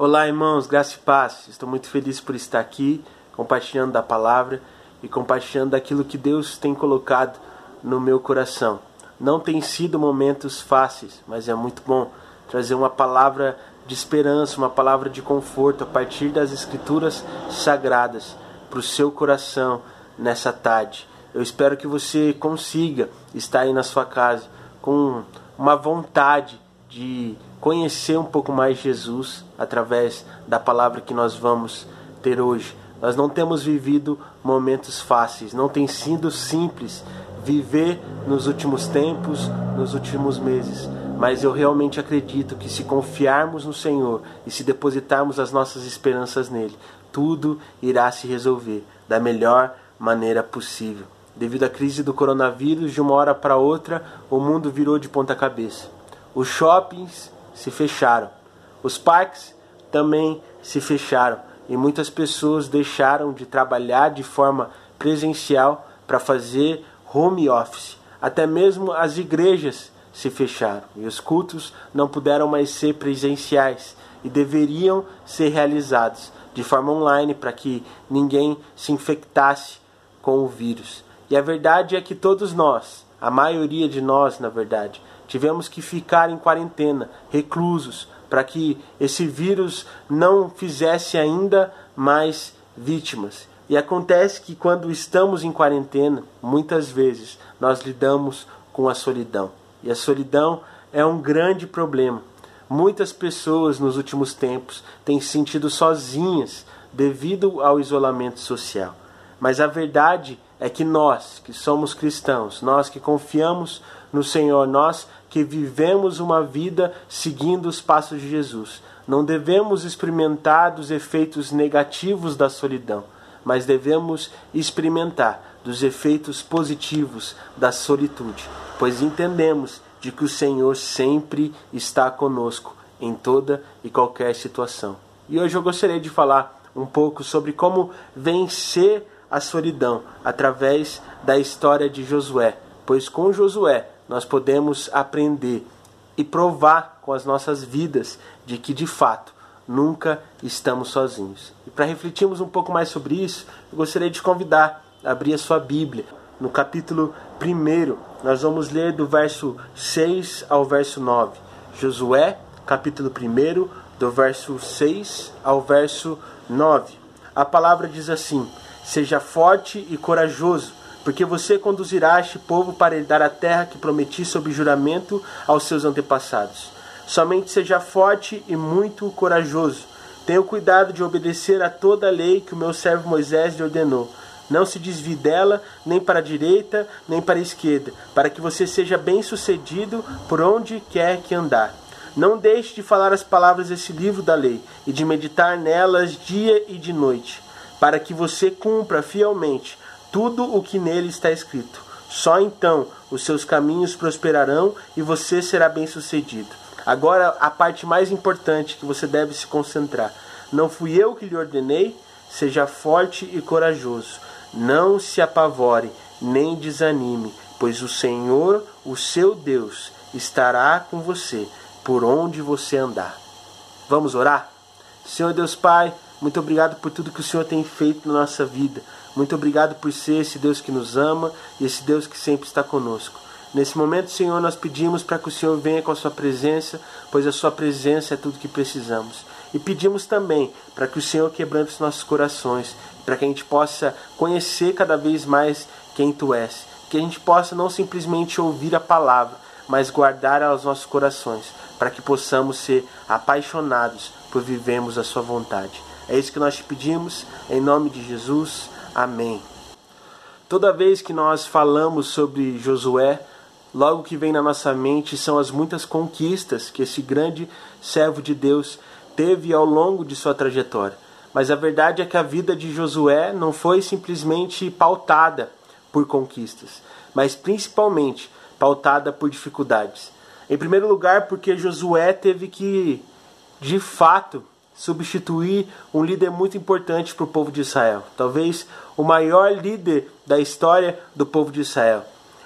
Olá, irmãos, graça e paz. Estou muito feliz por estar aqui, compartilhando da palavra e compartilhando daquilo que Deus tem colocado no meu coração. Não tem sido momentos fáceis, mas é muito bom trazer uma palavra de esperança, uma palavra de conforto a partir das escrituras sagradas para o seu coração nessa tarde. Eu espero que você consiga estar aí na sua casa com uma vontade de conhecer um pouco mais Jesus através da palavra que nós vamos ter hoje. Nós não temos vivido momentos fáceis, não tem sido simples viver nos últimos tempos, nos últimos meses. Mas eu realmente acredito que se confiarmos no Senhor e se depositarmos as nossas esperanças nele, tudo irá se resolver da melhor maneira possível. Devido à crise do coronavírus, de uma hora para outra, o mundo virou de ponta cabeça. Os shoppings se fecharam, os parques também se fecharam e muitas pessoas deixaram de trabalhar de forma presencial para fazer home office. Até mesmo as igrejas se fecharam e os cultos não puderam mais ser presenciais e deveriam ser realizados de forma online para que ninguém se infectasse com o vírus. E a verdade é que todos nós, a maioria de nós, na verdade, tivemos que ficar em quarentena, reclusos, para que esse vírus não fizesse ainda mais vítimas. E acontece que quando estamos em quarentena, muitas vezes nós lidamos com a solidão. E a solidão é um grande problema. Muitas pessoas nos últimos tempos têm se sentido sozinhas devido ao isolamento social. Mas a verdade é que nós, que somos cristãos, nós que confiamos no Senhor, nós que vivemos uma vida seguindo os passos de Jesus, não devemos experimentar dos efeitos negativos da solidão, mas devemos experimentar dos efeitos positivos da solitude, pois entendemos de que o Senhor sempre está conosco em toda e qualquer situação. E hoje eu gostaria de falar um pouco sobre como vencer a solidão através da história de Josué, pois com Josué nós podemos aprender e provar com as nossas vidas de que de fato nunca estamos sozinhos. E para refletirmos um pouco mais sobre isso, eu gostaria de convidar a abrir a sua Bíblia. No capítulo 1, nós vamos ler do verso 6 ao verso 9. Josué, capítulo 1, do verso 6 ao verso 9. A palavra diz assim: Seja forte e corajoso, porque você conduzirá este povo para herdar a terra que prometi sob juramento aos seus antepassados. Somente seja forte e muito corajoso. Tenha cuidado de obedecer a toda a lei que o meu servo Moisés lhe ordenou. Não se desvie dela, nem para a direita, nem para a esquerda, para que você seja bem-sucedido por onde quer que andar. Não deixe de falar as palavras desse livro da lei e de meditar nelas dia e de noite para que você cumpra fielmente tudo o que nele está escrito. Só então os seus caminhos prosperarão e você será bem-sucedido. Agora, a parte mais importante que você deve se concentrar. Não fui eu que lhe ordenei? Seja forte e corajoso. Não se apavore, nem desanime, pois o Senhor, o seu Deus, estará com você por onde você andar. Vamos orar? Senhor Deus Pai, muito obrigado por tudo que o Senhor tem feito na nossa vida. Muito obrigado por ser esse Deus que nos ama e esse Deus que sempre está conosco. Nesse momento, Senhor, nós pedimos para que o Senhor venha com a sua presença, pois a sua presença é tudo que precisamos. E pedimos também para que o Senhor quebrante os nossos corações, para que a gente possa conhecer cada vez mais quem tu és. Que a gente possa não simplesmente ouvir a palavra, mas guardar aos nossos corações, para que possamos ser apaixonados por vivermos a sua vontade. É isso que nós te pedimos, em nome de Jesus. Amém. Toda vez que nós falamos sobre Josué, logo que vem na nossa mente são as muitas conquistas que esse grande servo de Deus teve ao longo de sua trajetória. Mas a verdade é que a vida de Josué não foi simplesmente pautada por conquistas, mas principalmente pautada por dificuldades. Em primeiro lugar, porque Josué teve que, de fato, substituir um líder muito importante para o povo de Israel, talvez o maior líder da história do povo de Israel.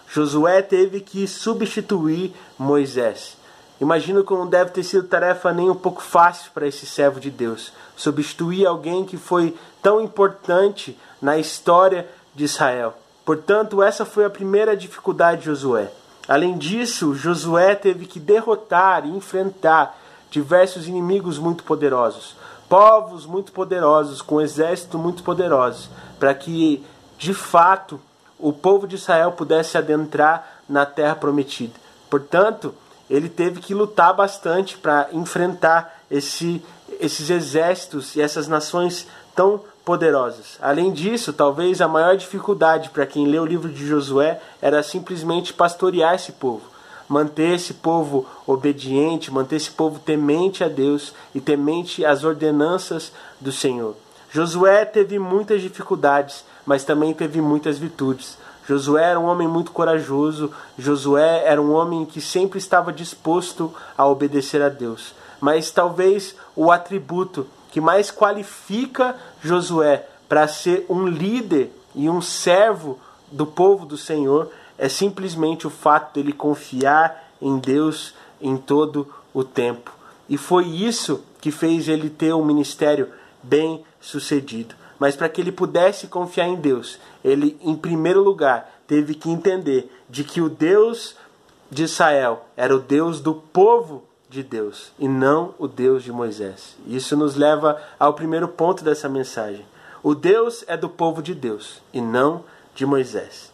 Josué teve que substituir Moisés. Imagino que não deve ter sido tarefa nem um pouco fácil para esse servo de Deus substituir alguém que foi tão importante na história de Israel. Portanto, essa foi a primeira dificuldade de Josué. Além disso, Josué teve que derrotar e enfrentar diversos inimigos muito poderosos, povos muito poderosos, com exército muito poderoso, para que, de fato, o povo de Israel pudesse adentrar na terra prometida. Portanto, ele teve que lutar bastante para enfrentar esse, esses exércitos e essas nações tão poderosas. Além disso, talvez a maior dificuldade para quem lê o livro de Josué era simplesmente pastorear esse povo, manter esse povo obediente, manter esse povo temente a Deus e temente às ordenanças do Senhor. Josué teve muitas dificuldades, mas também teve muitas virtudes. Josué era um homem muito corajoso, Josué era um homem que sempre estava disposto a obedecer a Deus. Mas talvez o atributo que mais qualifica Josué para ser um líder e um servo do povo do Senhor é simplesmente o fato dele confiar em Deus em todo o tempo. E foi isso que fez ele ter um ministério bem sucedido. Mas para que ele pudesse confiar em Deus, ele, em primeiro lugar, teve que entender de que o Deus de Israel era o Deus do povo de Deus e não o Deus de Moisés. Isso nos leva ao primeiro ponto dessa mensagem. O Deus é do povo de Deus e não de Moisés.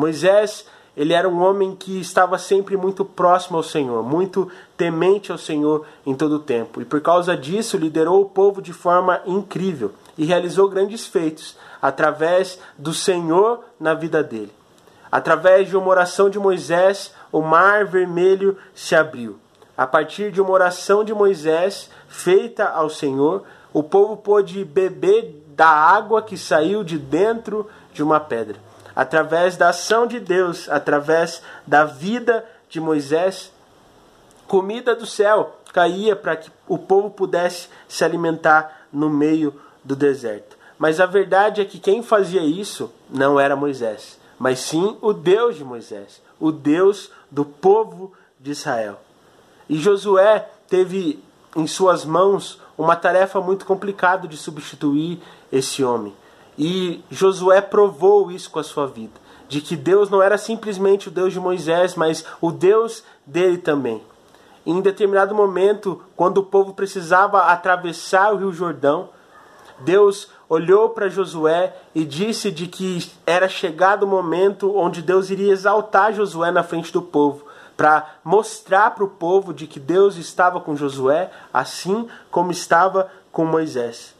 Moisés, ele era um homem que estava sempre muito próximo ao Senhor, muito temente ao Senhor em todo o tempo, e por causa disso liderou o povo de forma incrível e realizou grandes feitos através do Senhor na vida dele. Através de uma oração de Moisés, o mar vermelho se abriu. A partir de uma oração de Moisés feita ao Senhor, o povo pôde beber da água que saiu de dentro de uma pedra. Através da ação de Deus, através da vida de Moisés, comida do céu caía para que o povo pudesse se alimentar no meio do deserto. Mas a verdade é que quem fazia isso não era Moisés, mas sim o Deus de Moisés, o Deus do povo de Israel. E Josué teve em suas mãos uma tarefa muito complicada de substituir esse homem. E Josué provou isso com a sua vida, de que Deus não era simplesmente o Deus de Moisés, mas o Deus dele também. Em determinado momento, quando o povo precisava atravessar o Rio Jordão, Deus olhou para Josué e disse de que era chegado o momento onde Deus iria exaltar Josué na frente do povo, para mostrar para o povo de que Deus estava com Josué, assim como estava com Moisés.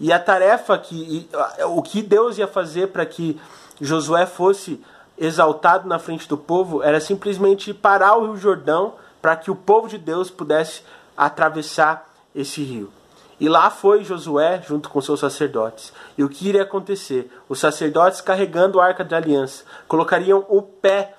E a tarefa que o que Deus ia fazer para que Josué fosse exaltado na frente do povo era simplesmente parar o Rio Jordão para que o povo de Deus pudesse atravessar esse rio. E lá foi Josué junto com seus sacerdotes. E o que iria acontecer? Os sacerdotes carregando a arca da aliança colocariam o pé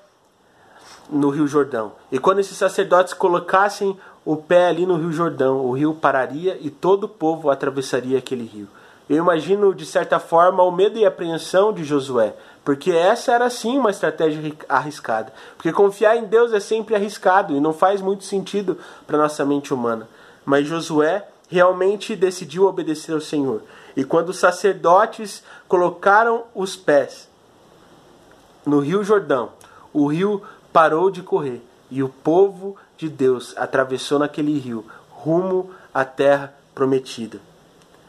no Rio Jordão. E quando esses sacerdotes colocassem o pé ali no Rio Jordão, o rio pararia e todo o povo atravessaria aquele rio. Eu imagino, de certa forma, o medo e a apreensão de Josué, porque essa era sim uma estratégia arriscada. Porque confiar em Deus é sempre arriscado e não faz muito sentido para nossa mente humana. Mas Josué realmente decidiu obedecer ao Senhor. E quando os sacerdotes colocaram os pés no Rio Jordão, o rio parou de correr e o povo de Deus atravessou naquele rio rumo à terra prometida.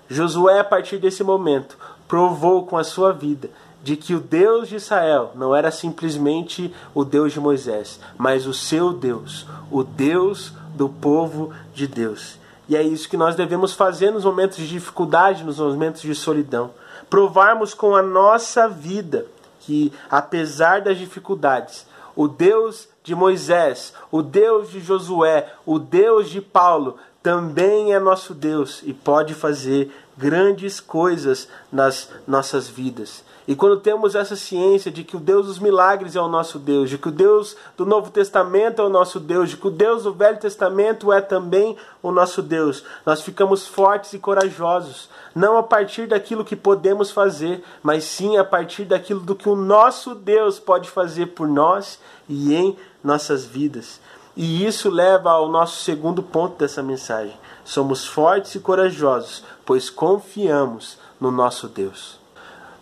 Josué, a partir desse momento, provou com a sua vida de que o Deus de Israel não era simplesmente o Deus de Moisés, mas o seu Deus, o Deus do povo de Deus. E é isso que nós devemos fazer nos momentos de dificuldade, nos momentos de solidão. Provarmos com a nossa vida que, apesar das dificuldades, o Deus de Moisés, o Deus de Josué, o Deus de Paulo também é nosso Deus e pode fazer grandes coisas nas nossas vidas. E quando temos essa ciência de que o Deus dos milagres é o nosso Deus, de que o Deus do Novo Testamento é o nosso Deus, de que o Deus do Velho Testamento é também o nosso Deus, nós ficamos fortes e corajosos, não a partir daquilo que podemos fazer, mas sim a partir daquilo do que o nosso Deus pode fazer por nós e em nossas vidas. E isso leva ao nosso segundo ponto dessa mensagem. Somos fortes e corajosos, pois confiamos no nosso Deus.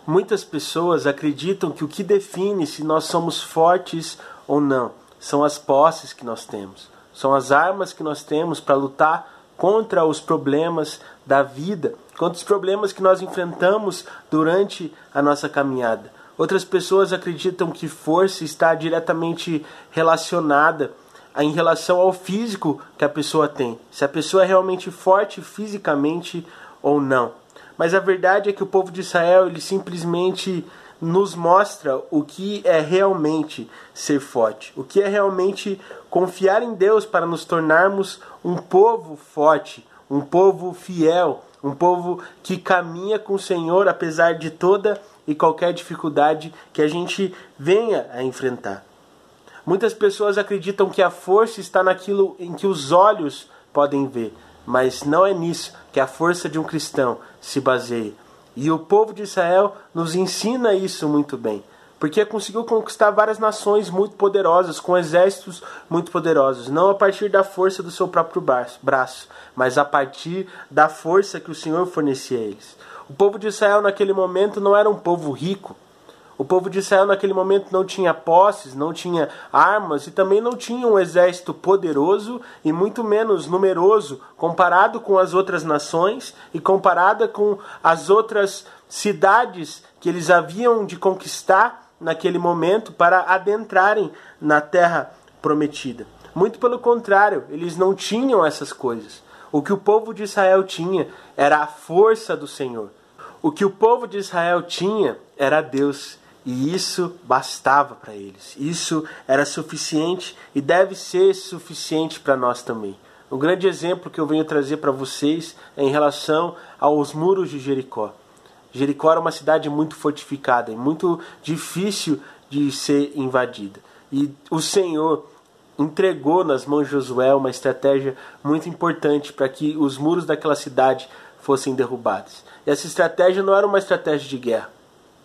Muitas pessoas acreditam que o que define se nós somos fortes ou não são as posses que nós temos, são as armas que nós temos para lutar contra os problemas da vida, contra os problemas que nós enfrentamos durante a nossa caminhada. Outras pessoas acreditam que força está diretamente relacionada em relação ao físico que a pessoa tem, se a pessoa é realmente forte fisicamente ou não. Mas a verdade é que o povo de Israel ele simplesmente nos mostra o que é realmente ser forte, o que é realmente confiar em Deus para nos tornarmos um povo forte, um povo fiel, um povo que caminha com o Senhor apesar de toda e qualquer dificuldade que a gente venha a enfrentar. Muitas pessoas acreditam que a força está naquilo em que os olhos podem ver, mas não é nisso que a força de um cristão se baseia. E o povo de Israel nos ensina isso muito bem, porque conseguiu conquistar várias nações muito poderosas, com exércitos muito poderosos, não a partir da força do seu próprio braço, mas a partir da força que o Senhor fornecia a eles. O povo de Israel naquele momento não era um povo rico, o povo de Israel naquele momento não tinha posses, não tinha armas e também não tinha um exército poderoso e muito menos numeroso comparado com as outras nações e comparada com as outras cidades que eles haviam de conquistar naquele momento para adentrarem na terra prometida. Muito pelo contrário, eles não tinham essas coisas. O que o povo de Israel tinha era a força do Senhor. O que o povo de Israel tinha era Deus. E isso bastava para eles. Isso era suficiente e deve ser suficiente para nós também. Um grande exemplo que eu venho trazer para vocês é em relação aos muros de Jericó. Jericó era uma cidade muito fortificada e muito difícil de ser invadida. E o Senhor entregou nas mãos de Josué uma estratégia muito importante para que os muros daquela cidade fossem derrubados. E essa estratégia não era uma estratégia de guerra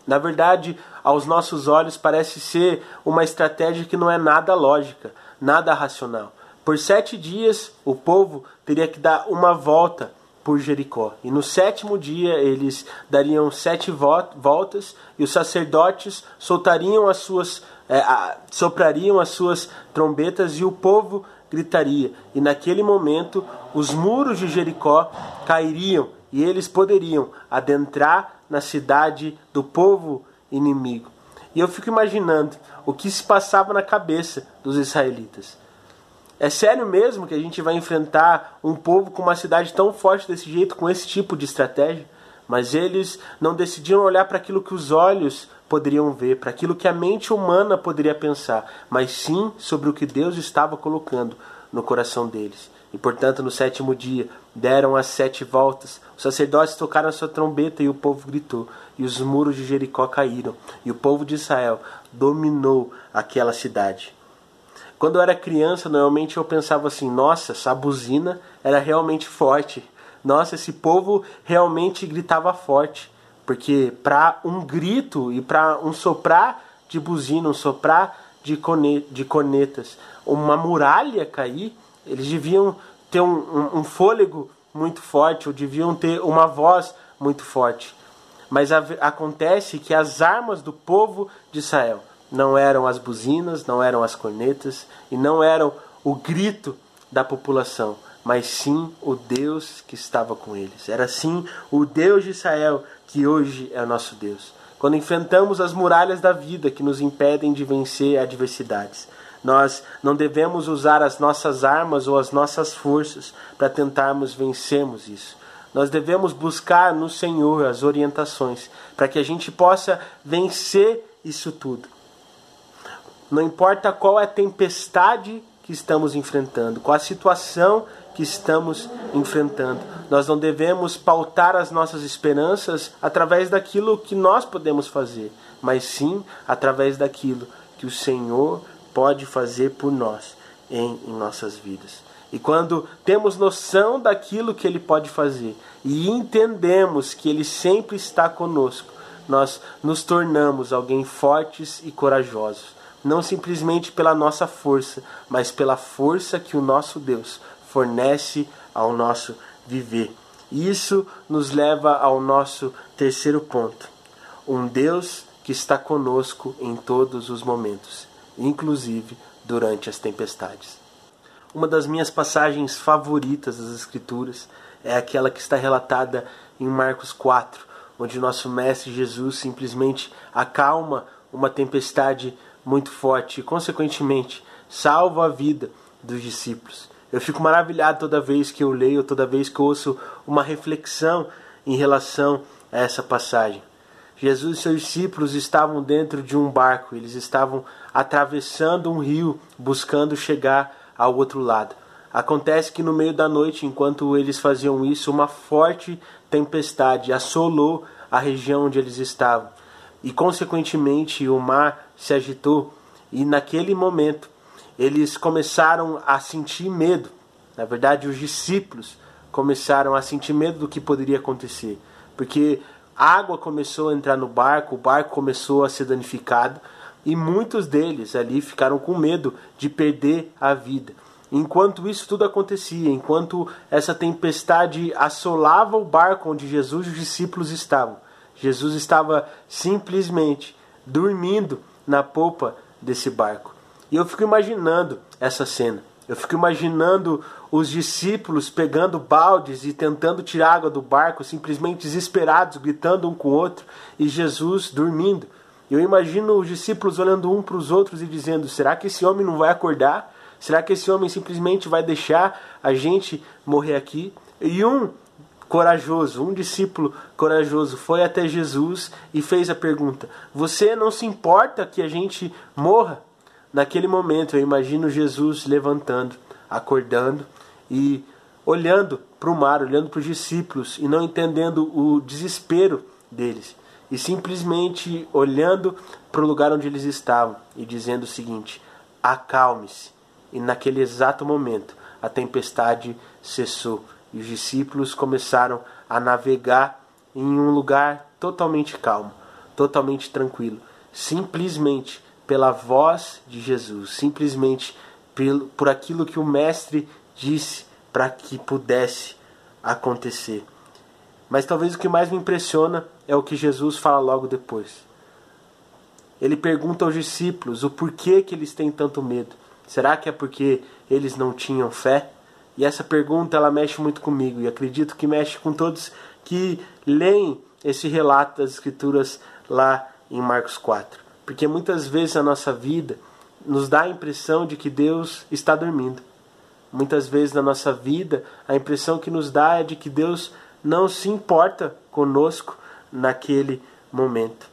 na verdade, aos nossos olhos, parece ser uma estratégia que não é nada lógica, nada racional. Por sete dias, o povo teria que dar uma volta por Jericó. E no sétimo dia eles dariam sete voltas e os sacerdotes soltariam as suas, é, a, soprariam as suas trombetas e o povo gritaria. E naquele momento os muros de Jericó cairiam e eles poderiam adentrar na cidade do povo inimigo. E eu fico imaginando o que se passava na cabeça dos israelitas. É sério mesmo que a gente vai enfrentar um povo com uma cidade tão forte desse jeito, com esse tipo de estratégia? Mas eles não decidiram olhar para aquilo que os olhos poderiam ver, para aquilo que a mente humana poderia pensar, mas sim sobre o que Deus estava colocando no coração deles. E portanto, no sétimo dia, deram as sete voltas. Os sacerdotes tocaram a sua trombeta e o povo gritou. E os muros de Jericó caíram. E o povo de Israel dominou aquela cidade. Quando eu era criança, normalmente eu pensava assim: nossa, essa buzina era realmente forte. Nossa, esse povo realmente gritava forte. Porque para um grito e para um soprar de buzina, um soprar de, cornetas, uma muralha cair, eles deviam ter um, um, um fôlego muito forte, ou deviam ter uma voz muito forte. Mas a, acontece que as armas do povo de Israel não eram as buzinas, não eram as cornetas e não eram o grito da população, mas sim o Deus que estava com eles. Era sim o Deus de Israel que hoje é o nosso Deus. Quando enfrentamos as muralhas da vida que nos impedem de vencer adversidades, nós não devemos usar as nossas armas ou as nossas forças para tentarmos vencermos isso. Nós devemos buscar no Senhor as orientações para que a gente possa vencer isso tudo. Não importa qual é a tempestade que estamos enfrentando, qual a situação que estamos enfrentando. Nós não devemos pautar as nossas esperanças através daquilo que nós podemos fazer, mas sim através daquilo que o Senhor pode fazer por nós em, em nossas vidas. E quando temos noção daquilo que Ele pode fazer e entendemos que Ele sempre está conosco, nós nos tornamos alguém fortes e corajosos. não simplesmente pela nossa força, mas pela força que o nosso Deus fornece ao nosso viver. Isso nos leva ao nosso terceiro ponto. Um Deus que está conosco em todos os momentos, inclusive durante as tempestades. Uma das minhas passagens favoritas das Escrituras é aquela que está relatada em Marcos 4, onde nosso Mestre Jesus simplesmente acalma uma tempestade muito forte e, consequentemente, salva a vida dos discípulos. Eu fico maravilhado toda vez que eu leio, toda vez que ouço uma reflexão em relação a essa passagem. Jesus e seus discípulos estavam dentro de um barco, eles estavam atravessando um rio, buscando chegar ao outro lado. Acontece que no meio da noite, enquanto eles faziam isso, uma forte tempestade assolou a região onde eles estavam. E, consequentemente, o mar se agitou. E naquele momento, eles começaram a sentir medo. Na verdade, os discípulos começaram a sentir medo do que poderia acontecer. Porque água começou a entrar no barco, o barco começou a ser danificado. E muitos deles ali ficaram com medo de perder a vida. Enquanto isso tudo acontecia, enquanto essa tempestade assolava o barco onde Jesus e os discípulos estavam, Jesus estava simplesmente dormindo na polpa desse barco. E eu fico imaginando essa cena. Eu fico imaginando os discípulos pegando baldes e tentando tirar água do barco, simplesmente desesperados, gritando um com o outro, e Jesus dormindo. Eu imagino os discípulos olhando um para os outros e dizendo: será que esse homem não vai acordar? Será que esse homem simplesmente vai deixar a gente morrer aqui? E um corajoso, um discípulo corajoso foi até Jesus e fez a pergunta: Você não se importa que a gente morra? Naquele momento, eu imagino Jesus levantando, acordando e olhando para o mar, olhando para os discípulos e não entendendo o desespero deles, e simplesmente olhando para o lugar onde eles estavam e dizendo o seguinte: Acalme-se e naquele exato momento a tempestade cessou e os discípulos começaram a navegar em um lugar totalmente calmo, totalmente tranquilo, simplesmente pela voz de Jesus, simplesmente por aquilo que o Mestre disse para que pudesse acontecer. Mas talvez o que mais me impressiona é o que Jesus fala logo depois. Ele pergunta aos discípulos o porquê que eles têm tanto medo. Será que é porque eles não tinham fé? E essa pergunta ela mexe muito comigo e acredito que mexe com todos que leem esse relato das escrituras lá em Marcos 4. Porque muitas vezes a nossa vida nos dá a impressão de que Deus está dormindo. Muitas vezes na nossa vida a impressão que nos dá é de que Deus não se importa conosco naquele momento.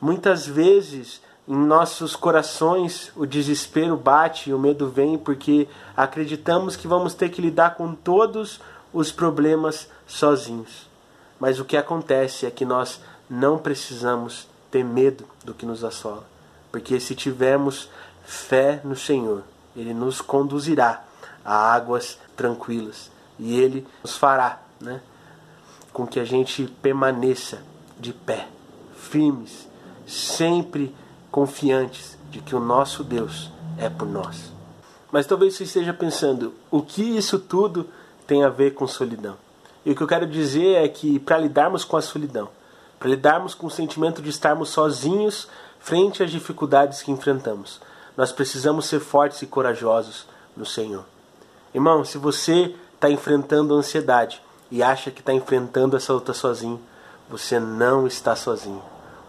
Muitas vezes em nossos corações o desespero bate, o medo vem porque acreditamos que vamos ter que lidar com todos os problemas sozinhos. Mas o que acontece é que nós não precisamos ter medo do que nos assola, porque se tivermos fé no Senhor, Ele nos conduzirá a águas tranquilas e Ele nos fará, né, com que a gente permaneça de pé, firmes, sempre confiantes de que o nosso Deus é por nós. Mas talvez você esteja pensando, o que isso tudo tem a ver com solidão? E o que eu quero dizer é que para lidarmos com a solidão, para lidarmos com o sentimento de estarmos sozinhos frente às dificuldades que enfrentamos, nós precisamos ser fortes e corajosos no Senhor. Irmão, se você está enfrentando ansiedade e acha que está enfrentando essa luta sozinho, você não está sozinho.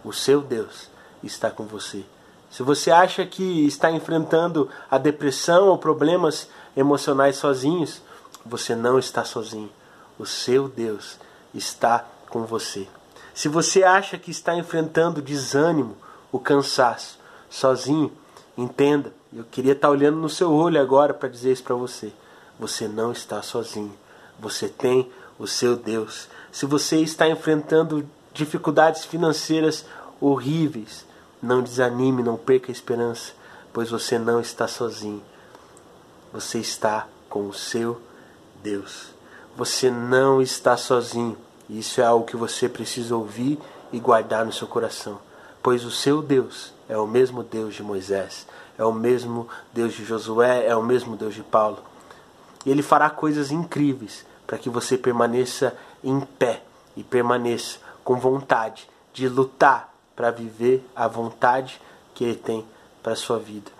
O seu Deus está com você. Se você acha que está enfrentando a depressão ou problemas emocionais sozinhos, você não está sozinho. O seu Deus está com você. Se você acha que está enfrentando desânimo, o cansaço, sozinho, entenda. Eu queria estar olhando no seu olho agora para dizer isso para você. Você não está sozinho. Você tem o seu Deus. Se você está enfrentando dificuldades financeiras horríveis, não desanime, não perca a esperança, pois você não está sozinho. Você está com o seu Deus. Você não está sozinho. Isso é algo que você precisa ouvir e guardar no seu coração, pois o seu Deus é o mesmo Deus de Moisés, é o mesmo Deus de Josué, é o mesmo Deus de Paulo. E ele fará coisas incríveis para que você permaneça em pé e permaneça com vontade de lutar para viver a vontade que ele tem para a sua vida.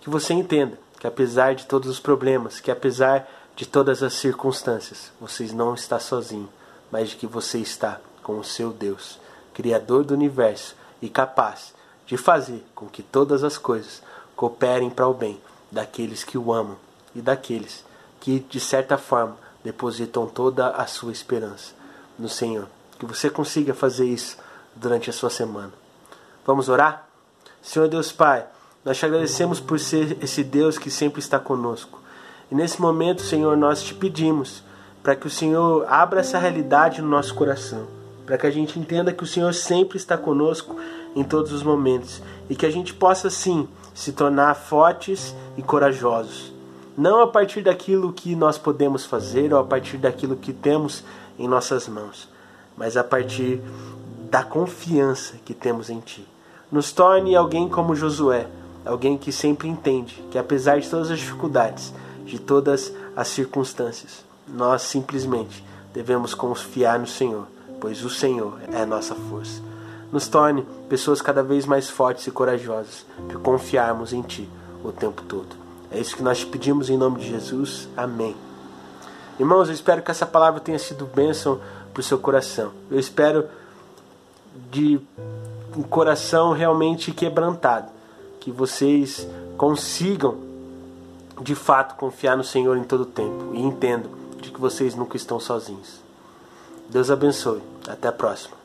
Que você entenda que apesar de todos os problemas, que apesar de todas as circunstâncias, você não está sozinho, mas de que você está com o seu Deus, Criador do universo e capaz de fazer com que todas as coisas cooperem para o bem daqueles que o amam e daqueles que, de certa forma, depositam toda a sua esperança no Senhor. Que você consiga fazer isso durante a sua semana. Vamos orar? Senhor Deus Pai, nós te agradecemos por ser esse Deus que sempre está conosco. E nesse momento, Senhor, nós te pedimos para que o Senhor abra essa realidade no nosso coração, para que a gente entenda que o Senhor sempre está conosco em todos os momentos e que a gente possa sim se tornar fortes e corajosos. Não a partir daquilo que nós podemos fazer ou a partir daquilo que temos em nossas mãos, mas a partir da confiança que temos em Ti. Nos torne alguém como Josué, alguém que sempre entende que apesar de todas as dificuldades, de todas as circunstâncias, nós simplesmente devemos confiar no Senhor, pois o Senhor é a nossa força. Nos torne pessoas cada vez mais fortes e corajosas, por confiarmos em Ti o tempo todo. É isso que nós pedimos em nome de Jesus. Amém. Irmãos, eu espero que essa palavra tenha sido bênção para o seu coração. Eu espero de um coração realmente quebrantado que vocês consigam de fato confiar no Senhor em todo o tempo e entendam de que vocês nunca estão sozinhos. Deus abençoe. Até a próxima.